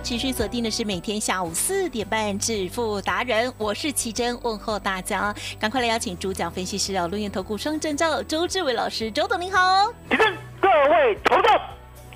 持续锁定的是每天下午四点半致富达人，我是奇珍，问候大家，赶快来邀请主讲分析师哦，录音投顾双证照周志伟老师，周董您好。请问各位投众，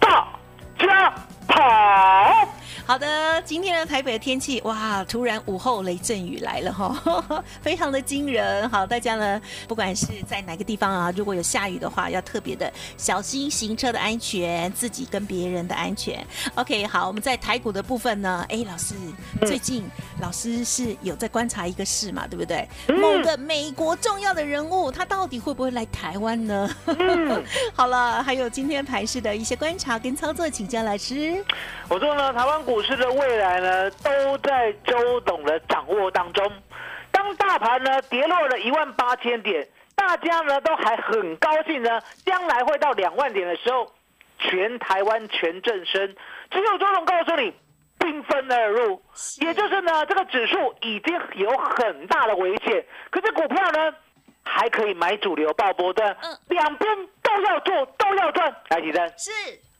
大家好。好的，今天的台北的天气，哇，突然午后雷阵雨来了哈，非常的惊人。好，大家呢，不管是在哪个地方啊，如果有下雨的话，要特别的小心行车的安全，自己跟别人的安全。OK，好，我们在台股的部分呢，哎，老师，最近老师是有在观察一个事嘛，对不对？某个美国重要的人物，他到底会不会来台湾呢？好了，还有今天盘市的一些观察跟操作，请教老师。我说呢，台湾股市的未来呢，都在周董的掌握当中。当大盘呢跌落了一万八千点，大家呢都还很高兴呢，将来会到两万点的时候，全台湾全正身。只有周董告诉你，兵分而入，也就是呢，这个指数已经有很大的危险，可是股票呢还可以买主流爆波段，两边都要做，都要赚。来，几针？是。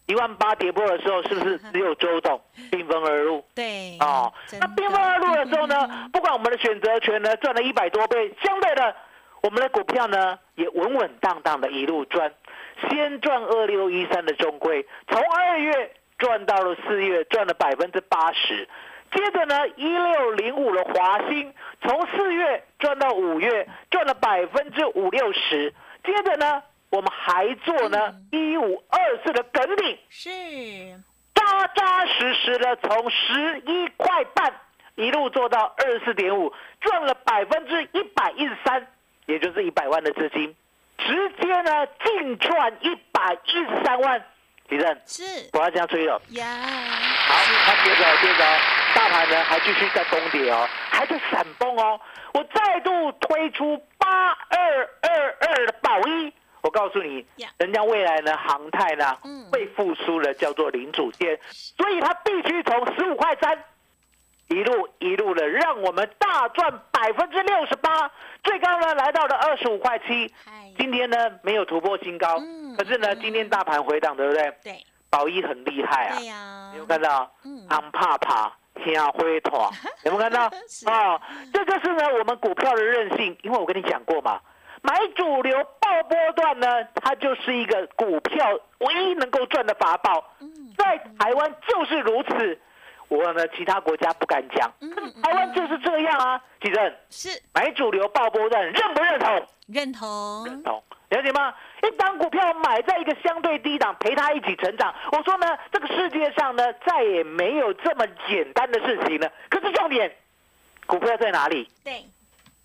一万八跌破的时候，是不是只有周董兵分而入？对，哦，那兵分而入的时候呢，不管我们的选择权呢赚了一百多倍，相对的，我们的股票呢也稳稳当当的一路赚，先赚二六一三的中规，从二月赚到了四月，赚了百分之八十，接着呢一六零五的华兴，从四月赚到五月，赚了百分之五六十，接着呢。我们还做呢，一五二四的梗顶是扎扎实实的，从十一块半一路做到二十四点五，赚了百分之一百一十三，也就是一百万的资金，直接呢净赚一百一十三万。李正是，我要这样吹了呀。好，他接着接着，大盘呢还继续在崩跌哦，还在闪崩哦。我再度推出八二二二的宝一。我告诉你，人家未来呢，航太呢会复苏了，叫做零组件，所以它必须从十五块三一路一路的让我们大赚百分之六十八，最高呢来到了二十五块七。今天呢没有突破新高，可是呢今天大盘回档，对不对？对，宝一很厉害啊。对呀，有没有看到？嗯，昂怕怕，天啊灰团，有没有看到？哦，这就是呢我们股票的韧性，因为我跟你讲过嘛。买主流爆波段呢，它就是一个股票唯一能够赚的法宝。在台湾就是如此。我呢，其他国家不敢讲，台湾就是这样啊。吉正是买主流爆波段，认不认同？认同，认同，了解吗？一档股票买在一个相对低档，陪它一起成长。我说呢，这个世界上呢，再也没有这么简单的事情了。可是重点，股票在哪里？对。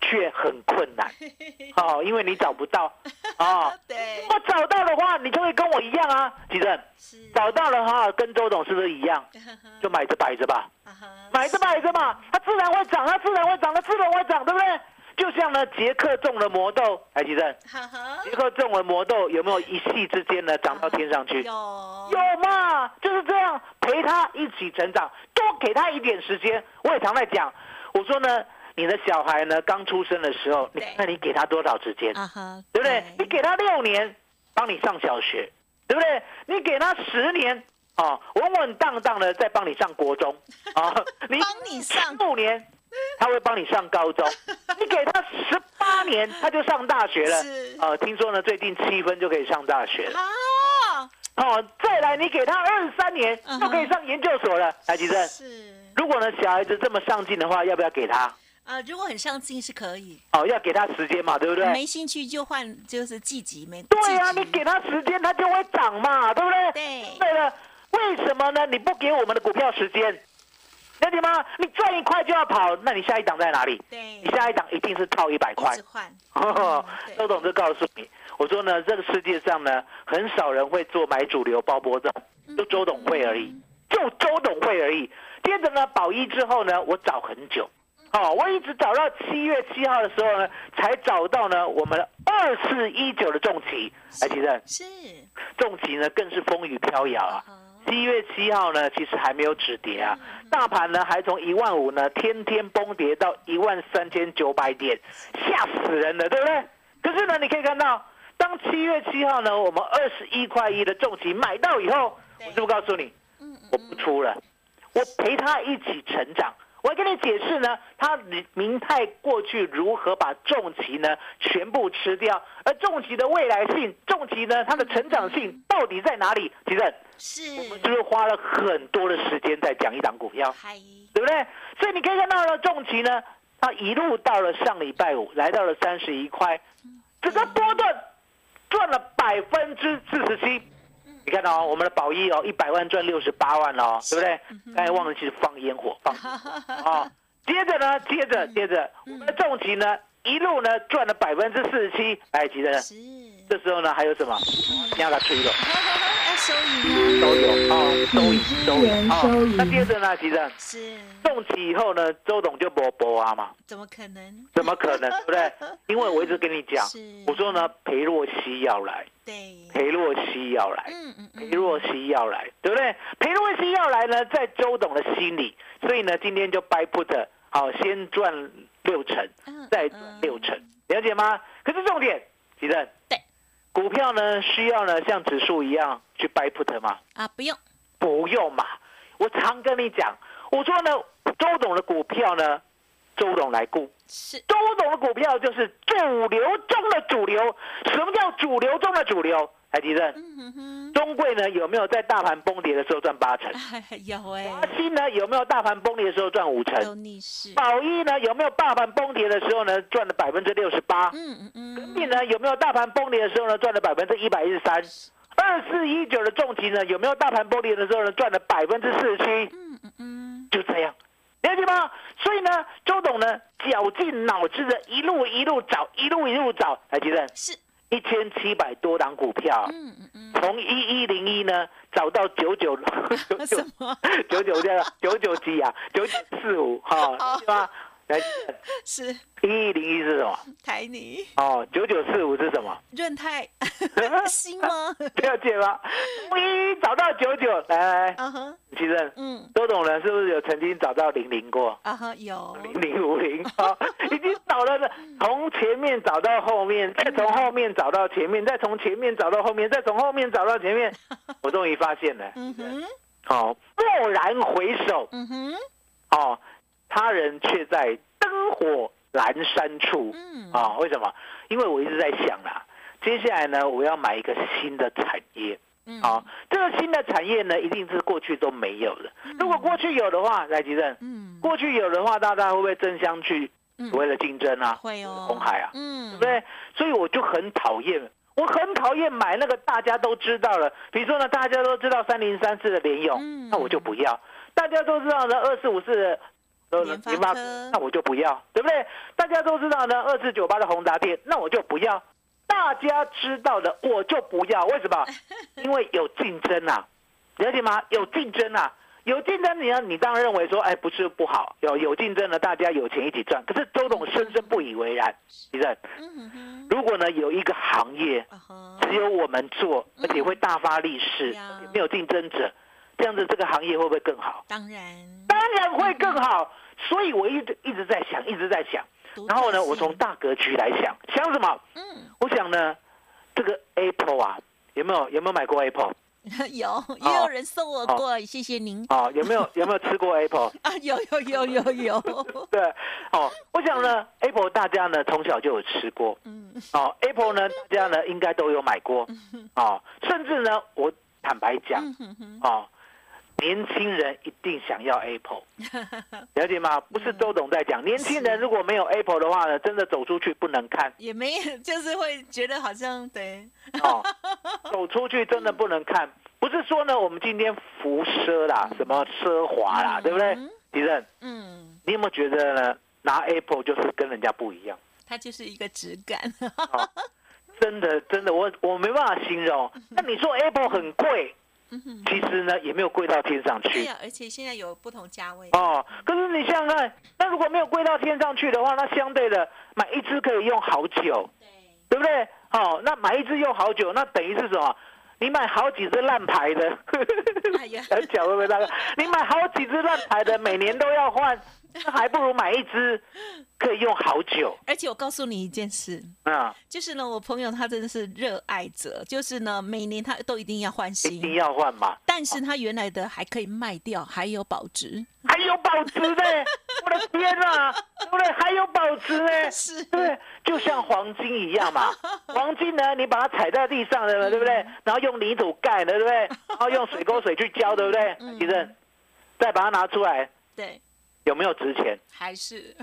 却很困难，哦，因为你找不到，哦，对，我找到的话，你就会跟我一样啊，吉正，找到了哈，跟周董是不是一样？就买着摆着吧，买着摆着嘛，它自然会涨，它自然会涨，它自然会涨，对不对？就像呢，杰克中了魔豆，哎，吉正，杰克中了魔豆，有没有一夕之间呢涨到天上去？有，有嘛，就是这样，陪他一起成长，多给他一点时间。我也常在讲，我说呢。你的小孩呢？刚出生的时候，你那你给他多少时间？对不对？你给他六年，帮你上小学，对不对？你给他十年，啊，稳稳当当的再帮你上国中，啊，你帮你上五年，他会帮你上高中。你给他十八年。他就上大学了是。呃，听说呢，最近七分就可以上大学了。好，哦，再来你给他二十三年就可以上研究所了。来，吉正，是如果呢小孩子这么上进的话，要不要给他？啊，如果很上进是可以，哦，要给他时间嘛，对不对？没兴趣就换就是季级没。对啊、你给他时间，他就会涨嘛，对不对？对对了，为什么呢？你不给我们的股票时间，了解吗？你赚一块就要跑，那你下一档在哪里？对你下一档一定是套一百块。换，周董就告诉你，我说呢，这个世界上呢，很少人会做买主流包波段，就周董会而已，就周董会而已。接着呢，保一之后呢，我找很久，哦，我一直找到七月七号的时候呢，才找到呢我们二四一九的重旗。来，其实是重旗呢更是风雨飘摇啊。七月七号呢，其实还没有止跌啊，大盘呢还从一万五呢天天崩跌到一万三千九百点，吓死人了，对不对？可是呢，你可以看到，当七月七号呢，我们二十一块一的重旗买到以后，我是不是告诉你，我不出了，我陪他一起成长。我还跟你解释呢，他明泰过去如何把重旗呢全部吃掉，而重旗的未来性，重旗呢它的成长性到底在哪里？其实是我们就是花了很多的时间在讲一档股票，对不对？所以你可以看到呢，重旗呢，它一路到了上礼拜五，来到了三十一块，整个波段赚了百分之四十七。你看到、哦、我们的宝一哦，一百万赚六十八万哦，对不对？刚才忘了去放烟火放啊、接着呢，接着接着，我们的重疾呢，一路呢赚了百分之四十七。哎，记得是，这时候呢还有什么？你要它吹了。要收银都有啊，收银收银啊收银。那接着呢，其实是，重起以后呢，周董就博博啊嘛，怎么可能？怎么可能，对不对？因为我一直跟你讲是，我说呢，裴若曦要来，对，裴若曦要来，嗯嗯裴若曦要来，对不对？裴若曦要来呢，在周董的心里，所以呢，今天就 buy put，好，先赚六成，嗯再赚六成，了解吗？可是重点，吉正，对，股票呢需要呢像指数一样去 buy put 吗？啊，不用，不用嘛，我常跟你讲，我说呢，周董的股票呢，周董来顾。是周董的股票就是主流中的主流。什么叫主流中的主流？海迪正，中贵呢有没有在大盘崩跌的时候赚八成？哎 有哎，华兴呢有没有大盘崩跌的时候赚五都成？逆势，宝一呢有没有大盘崩跌的时候呢赚了百分之六十八？嗯嗯嗯，呢有没有大盘崩跌的时候呢赚了百分之一百一十三？二四一九的重疾呢有没有大盘崩跌的时候呢赚了百分之四十七？嗯嗯嗯，就这样，了解吗？所以呢，周董呢绞尽脑汁的一路一路找，一路一路找，来，吉正，是，一千七百多档股票，嗯嗯嗯，从一一零一呢找到九九 九九？九九这九九几啊，九九四五哈，好是吧？来，是。一一零一是什么？台泥。哦，九九四五是什么？润泰。新吗？了解吗？从一一找到九九，来来来，啊哈，其实嗯。周董人是不是有曾经找到零零过？啊哈，有，零零五零啊，已经找到了的，从前面找到后面，再从后面找到前面，再从前面找到后面，再从后面找到前面，我终于发现了，嗯哼，好，蓦然回首，嗯哼，哦，他人却在灯火阑珊处，嗯，啊、为什么？因为我一直在想啦，接下来呢，我要买一个新的产业。嗯。啊，这个新的产业呢，一定是过去都没有的。如果过去有的话，来吉正，嗯，过去有的话，大家会不会争相去嗯。所谓的竞争啊？会哦，红海啊，嗯，对不对？所以我就很讨厌，我很讨厌买那个大家都知道了，比如说呢，大家都知道三零三四的联用，嗯。那我就不要；大家都知道呢二四五四的呃联发那我就不要，对不对？大家都知道呢二四九八的宏达电，那我就不要。大家知道的我就不要，为什么？因为有竞争啊，了解吗？有竞争啊，有竞争你呢，你当然认为说，哎，不是不好，有有竞争呢，大家有钱一起赚。可是周董深深不以为然，其实嗯哼，如果呢有一个行业只有我们做，而且会大发利市，没有竞争者，这样子这个行业会不会更好？当然，当然会更好。所以我一直一直在想，一直在想。然后呢，我从大格局来想，想什么？嗯我想呢，这个 Apple 啊，有没有有没有买过 Apple？有，也有人送我过，谢谢您。哦，有没有有没有吃过 Apple？啊，有有有有有。对，哦，我想呢，Apple 大家呢从小就有吃过，嗯，哦，Apple 呢大家呢应该都有买过，哦，甚至呢，我坦白讲，哦。年轻人一定想要 Apple，了解吗？不是周董在讲，年轻人如果没有 Apple 的话呢，真的走出去不能看，也没就是会觉得好像对，哦，走出去真的不能看，不是说呢，我们今天辐奢啦，什么奢华啦，对不对？敌人，嗯，你有没有觉得呢？拿 Apple 就是跟人家不一样，它就是一个质感，真的真的，我我没办法形容。那你说 Apple 很贵？其实呢，也没有贵到天上去。对呀，而且现在有不同价位。哦，可是你想想看，那如果没有贵到天上去的话，那相对的买一支可以用好久，对，对不对？哦，那买一支用好久，那等于是什么？你买好几支烂牌的，很巧会不会大哥？你买好几支烂牌的，每年都要换。那还不如买一支，可以用好久。而且我告诉你一件事，啊，就是呢，我朋友他真的是热爱者，就是呢，每年他都一定要换新，一定要换嘛。但是他原来的还可以卖掉，还有保值，还有保值呢！我的天啊，对不对？还有保值呢，是，对，就像黄金一样嘛。黄金呢，你把它踩在地上的，对不对？然后用泥土盖的，对不对？然后用水沟水去浇，对不对？其实，再把它拿出来，对。有没有值钱？还是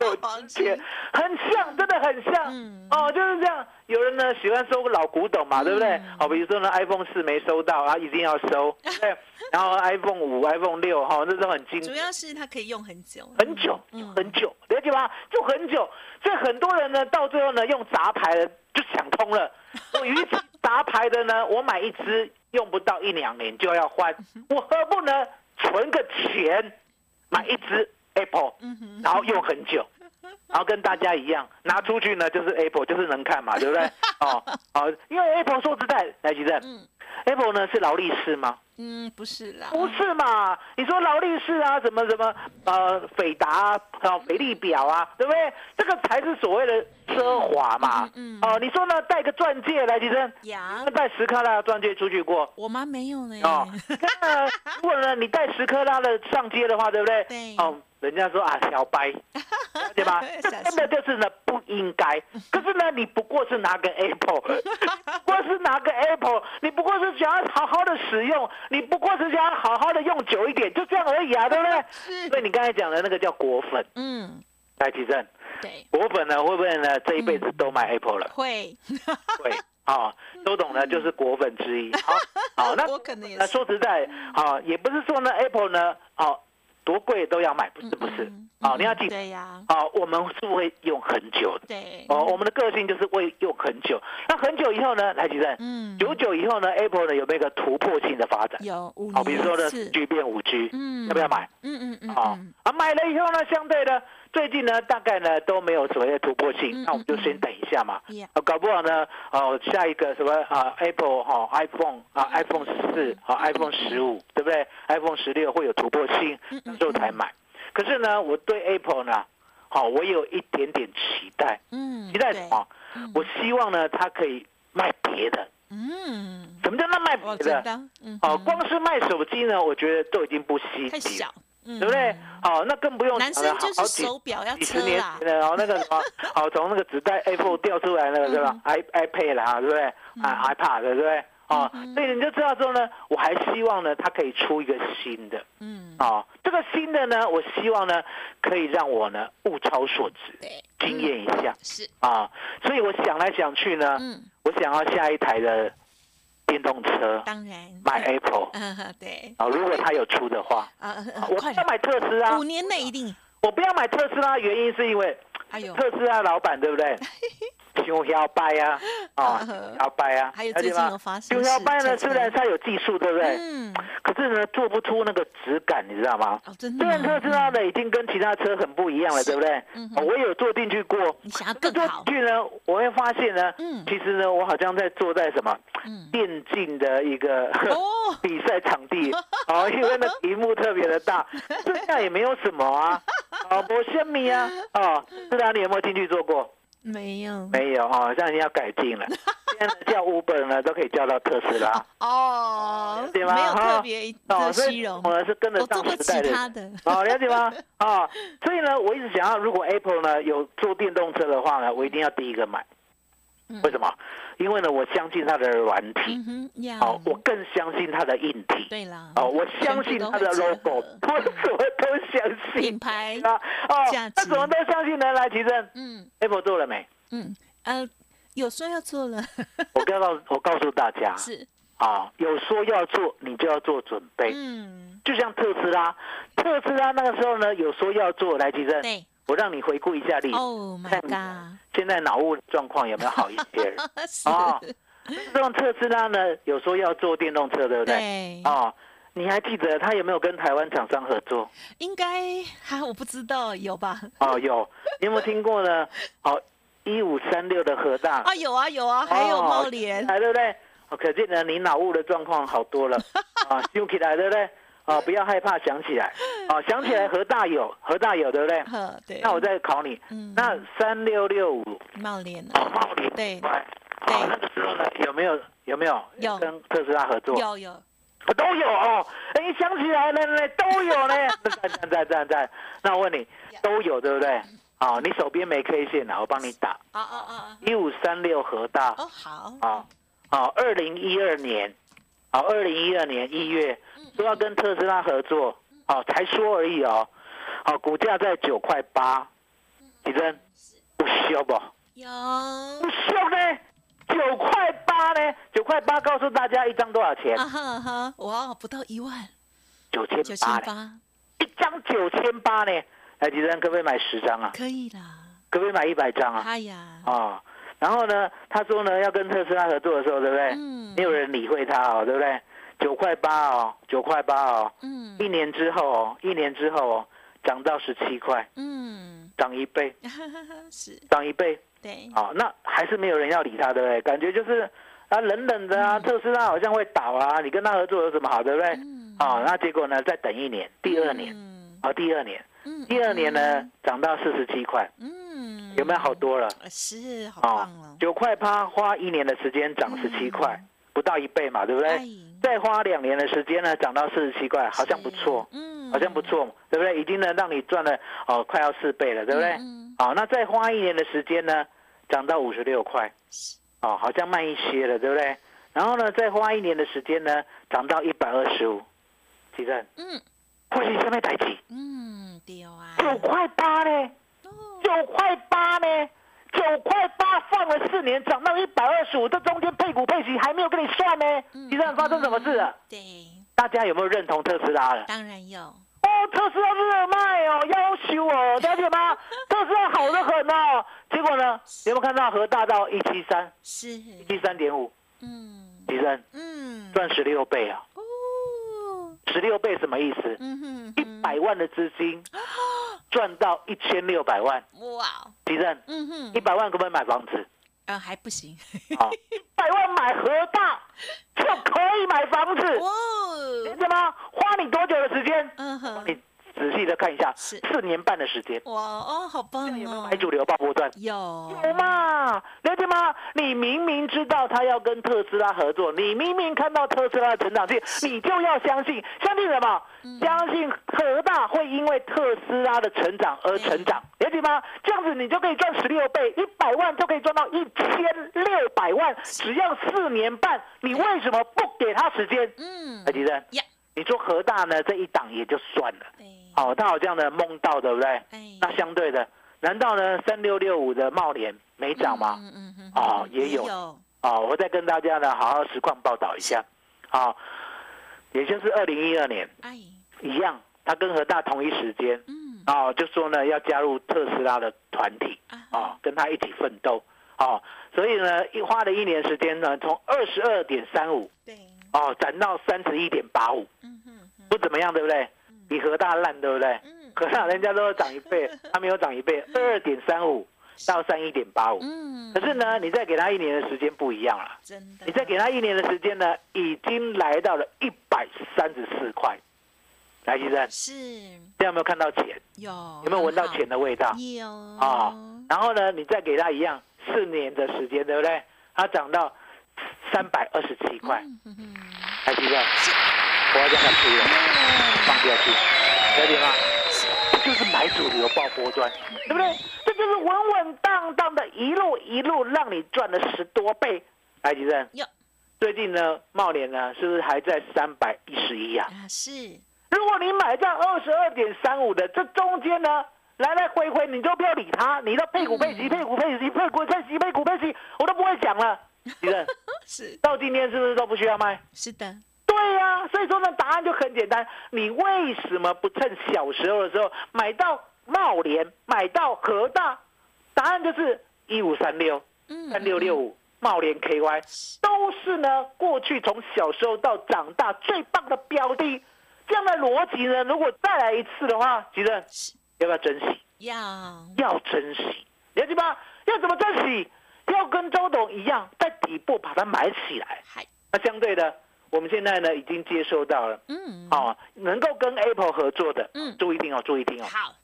有值钱，很像，真的很像。哦，就是这样。有人呢喜欢收老古董嘛，对不对？好，比如说呢，iPhone 四没收到啊，一定要收。对，然后 iPhone 五、iPhone 六哈，那种很精。主要是它可以用很久，很久，很久，了解吗？就很久。所以很多人呢，到最后呢，用杂牌的就想通了。我与其杂牌的呢，我买一支用不到一两年就要换，我何不呢存个钱？买一只 Apple，然后用很久，然后跟大家一样拿出去呢，就是 Apple，就是能看嘛，对不对？哦，哦，因为 Apple 说实在，来吉正，Apple 呢是劳力士吗？嗯，不是啦，不是嘛？你说劳力士啊，什么什么呃，斐达啊，斐利表啊，对不对？这个才是所谓的奢华嘛。嗯哦，你说呢？戴个钻戒来，其实呀戴十克拉的钻戒出去过？我妈没有呢。哦，那如果呢，你戴十克拉的上街的话，对不对？对。哦。人家说啊，小白，对吧？这真的就是呢，不应该。可是呢，你不过是拿个 Apple，不过是拿个 Apple，你不过是想要好好的使用，你不过是想要好好的用久一点，就这样而已啊，对不对？所以你刚才讲的那个叫果粉，嗯，来提正，对，果粉呢会不会呢这一辈子都买 Apple 了？会，会，啊，都懂呢，就是果粉之一。好，好，那我可能也那说实在，好，也不是说呢 Apple 呢，好。多贵都要买，不是不是，哦，你要记，对呀，哦，我们是会用很久的，对，哦，我们的个性就是会用很久，那很久以后呢，来举证，嗯，久久以后呢，Apple 呢有没有一个突破性的发展？有，好，比如说呢，四 G 变五 G，嗯，要不要买？嗯嗯嗯，好，啊，买了以后呢，相对的。最近呢，大概呢都没有所谓的突破性，那我们就先等一下嘛。啊，搞不好呢，哦，下一个什么啊，Apple 哈，iPhone 啊，iPhone 四啊，iPhone 十五，对不对？iPhone 十六会有突破性，那时候才买。可是呢，我对 Apple 呢，好，我有一点点期待。嗯，期待什么？我希望呢，它可以卖别的。嗯，什么叫那卖别的？嗯，哦，光是卖手机呢，我觉得都已经不稀奇了。对不对？好，那更不用男生就是手表要车啦，然后那个什么，好从那个纸袋 Apple 掉出来那个是吧？i iPad 啦，对不对？啊，iPad 对不对？哦，所以你就知道说呢，我还希望呢，它可以出一个新的，嗯，哦，这个新的呢，我希望呢，可以让我呢物超所值，对，惊艳一下，是啊，所以我想来想去呢，嗯，我想要下一台的。电动车，当然。买 Apple，对，啊，如果他有出的话，啊，我不要买特斯拉，五年内一定，我不要买特斯拉，原因是因为，哎呦，特斯拉老板对不对？熊摇摆呀，啊，摇摆啊，还有最近有发生，熊摇摆呢，虽然它有技术，对不对？嗯。可是呢，做不出那个质感，你知道吗？哦，真的。虽然特斯拉呢已经跟其他车很不一样了，对不对？嗯。我有坐进去过。你想要更好。去呢，我会发现呢，嗯，其实呢，我好像在坐在什么，嗯，电竞的一个哦 比赛场地，哦，因为那屏幕特别的大，这样也没有什么啊，哦，我先米啊，哦，是啊，你有没有进去坐过？没有，没有哦，这样你要改进了。现在呢叫 Uber 呢，都可以叫到特斯拉。哦，对吗没有特哈别哦，的所以虚荣，我是跟得上时代的。哦，了解吗？啊、所以呢，我一直想要，如果 Apple 呢有做电动车的话呢，我一定要第一个买。嗯。为什么？因为呢，我相信它的软体，嗯哼呀，哦，我更相信它的硬体。对啦，哦，我相信它的 logo，我什么都相信。品。牌，啊，哦那怎么都相信呢？来，提正嗯，Apple 做了没？嗯呃，有说要做了，我告诉我告诉大家。是，啊，有说要做，你就要做准备。嗯，就像特斯拉，特斯拉那个时候呢，有说要做，来，提正，对我让你回顾一下历史。，Oh my 看 God，现在脑雾状况有没有好一些 哦这种特斯拉呢，有说要做电动车，对不对？对，哦，你还记得他有没有跟台湾厂商合作？应该哈，我不知道有吧？哦，有，你有没有听过呢？哦，一五三六的核大，啊，有啊有啊，还有哦茂联，来对不对？哦，可见呢，你脑雾的状况好多了啊，想起来对不对？哦，不要害怕，想起来，哦，想起来何大有，何大有对不对？呵，对，那我再考你，嗯。那三六六五。茂联哦，啊，茂联对，对。哦，那个时候呢，有没有有没有有。跟特斯拉合作？有有，哦都有哦，哎，想起来了嘞，都有呢。在在在在在，那我问你，都有对不对？哦，你手边没 K 线啊，我帮你打。啊啊啊，一五三六何大。哦好，啊啊，二零一二年，啊，二零一二年一月说要跟特斯拉合作，哦，才说而已哦，好，股价在九块八，几真不修不？有不修呢？九块八呢？九块八，告诉大家一张多少钱？啊哈啊哈，哇，不到一万，九千九？千八，一张九千八呢？来，几人可不可以买十张啊？可以啦，可不可以买一百张啊？哎呀，啊、然后呢，他说呢要跟特斯拉合作的时候，对不对？嗯。没有人理会他哦，对不对？九块八哦，九块八哦，嗯。一年之后哦，一年之后哦，涨到十七块，嗯，涨一倍，涨一倍。对，啊、那还是没有人要理他，对不对？感觉就是啊，冷冷的啊，特斯拉好像会倒啊，你跟他合作有什么好，对不对？嗯。啊、那结果呢，再等一年，第二年。嗯。啊、第二年，嗯第二年呢，涨到四十七块，嗯，有没有好多了？呃？是，好啊棒哦，九块八花一年的时间涨十七块，不到一倍嘛，对不对？哎再花两年的时间呢，涨到四十七块，好像不错，嗯，好像不错，对不对？已经呢让你赚了哦，快要四倍了，对不对？嗯，好，那再花一年的时间呢，涨到五十六块，哦，好像慢一些了，对不对？然后呢，再花一年的时间呢，涨到一百二十五，几正？嗯或许下面台起嗯，对啊，九块八呢？哦九块八呢？九块八放了四年，涨到一百二十五，这中间配股配息还没有跟你算呢。嗯其实发生什么事了？对，大家有没有认同特斯拉了？当然有，哦，特斯拉热卖哦，要求哦，了解吗？特斯拉好的很哦。结果呢，有没有看到和大到一七三，是，一七三点五，嗯提升嗯，赚十六倍啊！哦，十六倍什么意思？嗯哼，一百万的资金 赚到一千六百万，哇，提升嗯哼。一，百万可不可以买房子？嗯，还不行，啊，一百万买河大 就可以买房子，哇，理解吗？花你多久的时间？嗯哼，你仔细的看一下，是。四年半的时间，哇哦，好棒哦。有没有买，主流爆波段？有，有嘛？了解吗？你明明知道他要跟特斯拉合作，你明明看到特斯拉的成长性，你就要相信，相信什么？相信核大会因为特斯拉的成长而成长，了解吗？这样子你就可以赚十六倍，一百万就可以赚到一千六百万，只要四年半，你为什么不给他时间？嗯。海，迪生呀，你说核大呢这一档也就算了，对，哦，他好像呢梦到，对不对？哎，那相对的，难道呢三六六五的茂联没涨吗？嗯嗯嗯，哦也有。有，哦，我再跟大家呢好好实况报道一下，哦、也就是二零一二年哎，一样，他跟和大同一时间，嗯，哦，就说呢要加入特斯拉的团体，啊哦，跟他一起奋斗，哦，所以呢一花了一年时间呢，从二十二点三五对，哦涨到三十一点八五，嗯哼哼，不怎么样，对不对？比核大烂，对不对？嗯。可是人家都涨一倍，他没有涨一倍，二点三五到三一点八五。嗯，可是呢，你再给他一年的时间不一样了。真的，你再给他一年的时间呢，已经来到了一百三十四块，来，先生，是。现在有没有看到钱？有有没有闻到钱的味道？有。啊、然后呢，你再给他一样四年的时间，对不对？它涨到三百二十七块，嗯哼哼。来，吉正，我要让它出了，放下去，了解吗？这就是买主流爆波段，对不对？这就是稳稳当当的一路一路让你赚了十多倍。来，吉正有，最近呢，茂联呢是不是还在三百一十一啊？啊是如果你买在二十二点三五的，这中间呢来来回回，你就不要理它，你的配股配息、配股配息、配股配息、配股配息，我都不会讲了。是到今天是不是都不需要卖？是的，对呀、所以说呢，答案就很简单，你为什么不趁小时候的时候买到茂联，买到和大？答案就是一五三六、嗯三六六五、茂联 KY，都是呢过去从小时候到长大最棒的标的。这样的逻辑呢，如果再来一次的话，吉正要不要珍惜？要要珍惜，了解吗？要怎么珍惜？要跟周董一样，在底部把它买起来。嗨那相对的，我们现在呢已经接收到了，嗯。哦，能够跟 Apple 合作的，嗯。注意听哦，注意听哦。好。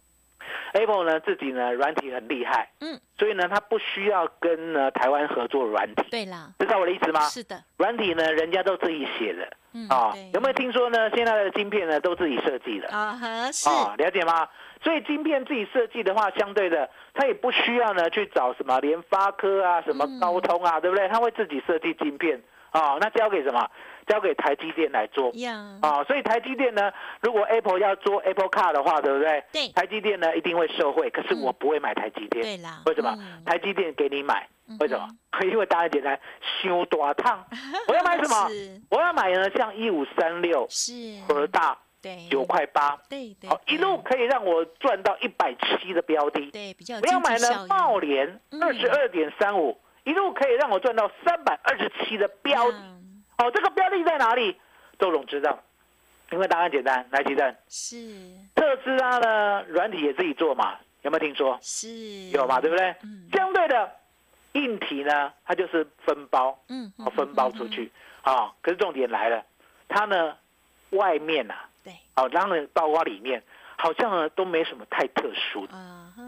Apple 呢自己呢软体很厉害，嗯。所以呢它不需要跟呢台湾合作软体，对啦。知道我的意思吗？是的。软体呢人家都自己写的。嗯啊、对。有没有听说呢？现在的晶片呢都自己设计的？啊哈是。啊、了解吗？所以晶片自己设计的话，相对的，它也不需要呢去找什么联发科啊、什么嗯。高通啊，对不对？它会自己设计晶片啊、那交给什么？交给台积电来做呀啊、所以台积电呢，如果 Apple 要做 Apple Car 的话，对不对？对台积电呢一定会受惠，可是嗯我不会买台积电。对啦为什么？嗯台积电给你买，为什么嗯？因为答案简单，修大烫。我要买什么？我要买呢，像一五三六是和大对九块八，对对好，一路可以让我赚到一百七的标的。对比较有不要买呢茂联嗯二十二点三五，一路可以让我赚到三百二十七的标的。嗯好，这个标的在哪里？周总知道，因为答案简单，来，提正，是特斯拉呢软体也自己做嘛，有没有听说？是有嘛，对不对？嗯相对的，硬体呢，它就是分包，嗯哦，分包出去啊。可是重点来了，它呢外面呐、对啊，哦，当然包括里面，好像呢都没什么太特殊的，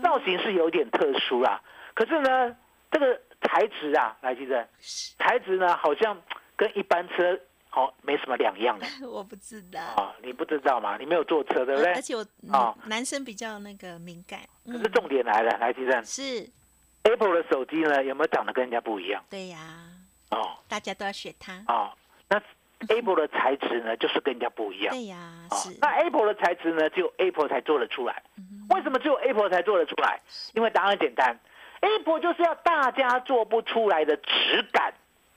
造型是有点特殊啦。可是呢，这个材质啊，来记得，是材质呢好像跟一般车哦没什么两样的 我不知道啊。你不知道嘛？你没有坐车，对不对而？且我啊嗯男生比较那个敏感可是重点来了，来记得是 Apple 的手机呢有没有长得跟人家不一样？对呀哦大家都要学它哦，那 Apple 的材质呢就是跟人家不一样。对呀啊是那 Apple 的材质呢，只有 Apple 才做得出来。嗯为什么只有 Apple 才做得出来？因为答案简单，Apple 就是要大家做不出来的质感，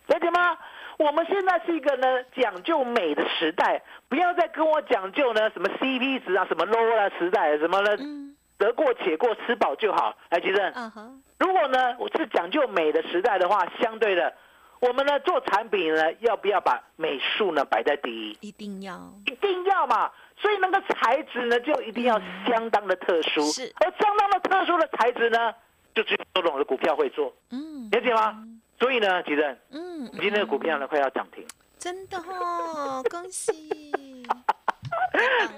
了解吗？我们现在是一个呢讲究美的时代，不要再跟我讲究呢什么 CP 值啊，什么 low 啊时代，什么呢嗯得过且过，吃饱就好。来，其实啊哈如果呢我是讲究美的时代的话，相对的，我们呢做产品呢，要不要把美术呢摆在第一？一定要一定要嘛，所以那个材质呢，就一定要相当的特殊。是而相当的特殊的材质呢，就只有周董的股票会做，嗯了解吗？所以呢，吉正，嗯今天的股票呢快要涨停，真的哦恭喜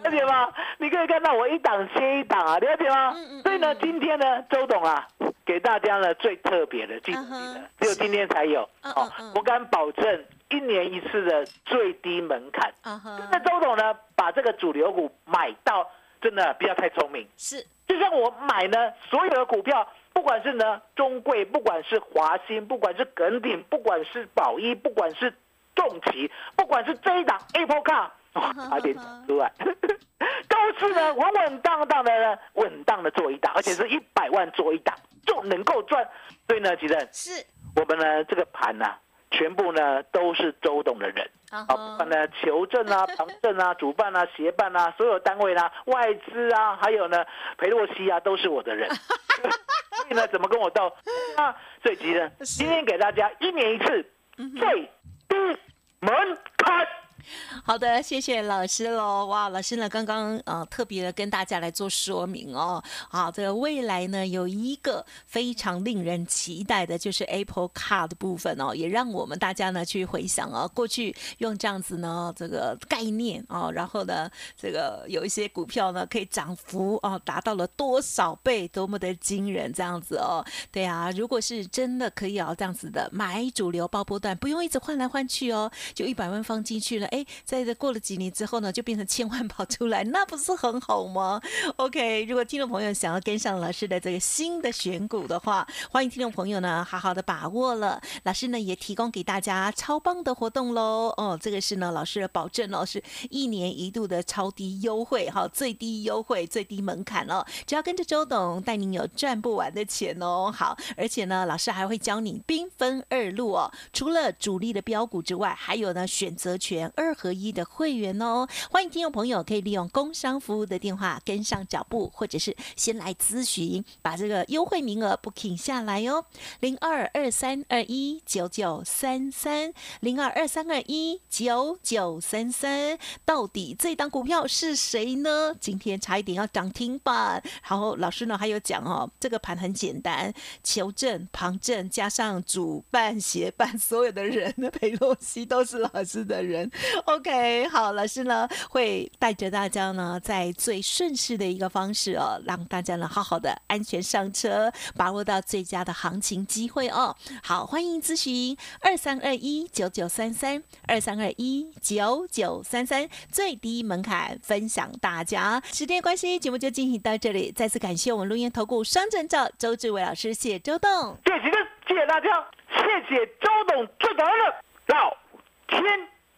了解吗？你可以看到我一档接一档啊，了解吗？所以呢，今天呢，周董啊，给大家呢最特别的，记得记嗯哼得，只有今天才有哦。我敢保证，一年一次的最低门槛。啊哈真的，周董呢，把这个主流股买到，真的不要太聪明。是就像我买呢所有的股票，不管是呢中贵，不管是华兴，不管是耿鼎，不管是宝一，不管是重旗，不管是这一档 Apple Car，哇，差点讲出来，都是呢稳稳当当的呢，稳当的做一档，而且是一百万做一档就能够赚。所以呢，其实是我们呢这个盘呢、全部呢都是周董的人。啊啊，不管呢求证啊、旁证啊、主办啊、协办啊，所有单位啦、外资啊，还有呢裴洛西啊，都是我的人。所以呢，怎么跟我斗？啊，最急的，今天给大家一年一次最低门槛。好的，谢谢老师喽。哇，老师呢刚刚呃特别的跟大家来做说明哦。好，这个未来呢有一个非常令人期待的，就是 Apple Car 的部分哦，也让我们大家呢去回想哦，过去用这样子呢这个概念哦，然后呢这个有一些股票呢可以涨幅哦达到了多少倍，多么的惊人这样子哦。对啊，如果是真的可以哦这样子的买主流爆波段，不用一直换来换去哦，就一百万放进去了，哎，在这过了几年之后呢，就变成千万跑出来，那不是很好吗？OK，如果听众朋友想要跟上老师的这个新的选股的话，欢迎听众朋友呢好好的把握了。老师呢也提供给大家超棒的活动喽，哦，这个是呢老师的保证哦，是一年一度的超低优惠，哈，最低优惠、最低门槛哦，只要跟着周董带您有赚不完的钱哦。好，而且呢，老师还会教你兵分二路哦，除了主力的标股之外，还有呢选择权二二合一。的会员哦，欢迎听众朋友可以利用工商服务的电话跟上脚步，或者是先来咨询，把这个优惠名额 booking 下来哦。零二二三二一九九三三，零二二三二一九九三三，到底这档股票是谁呢？今天差一点要涨停板，然后老师呢还有讲哦，这个盘很简单，求证、旁证加上主办、协办，所有的人的佩洛西都是老师的人 OK。好，老师呢会带着大家呢，在最顺势的一个方式哦，让大家呢好好的安全上车，把握到最佳的行情机会哦。好，欢迎咨询二三二一九九三三二三二一九九三三，最低门槛分享大家。时间关系，节目就进行到这里，再次感谢我们录音投顾双证照周志伟老师，谢谢周董，谢谢谢谢大家，谢谢周董，最感恩的老天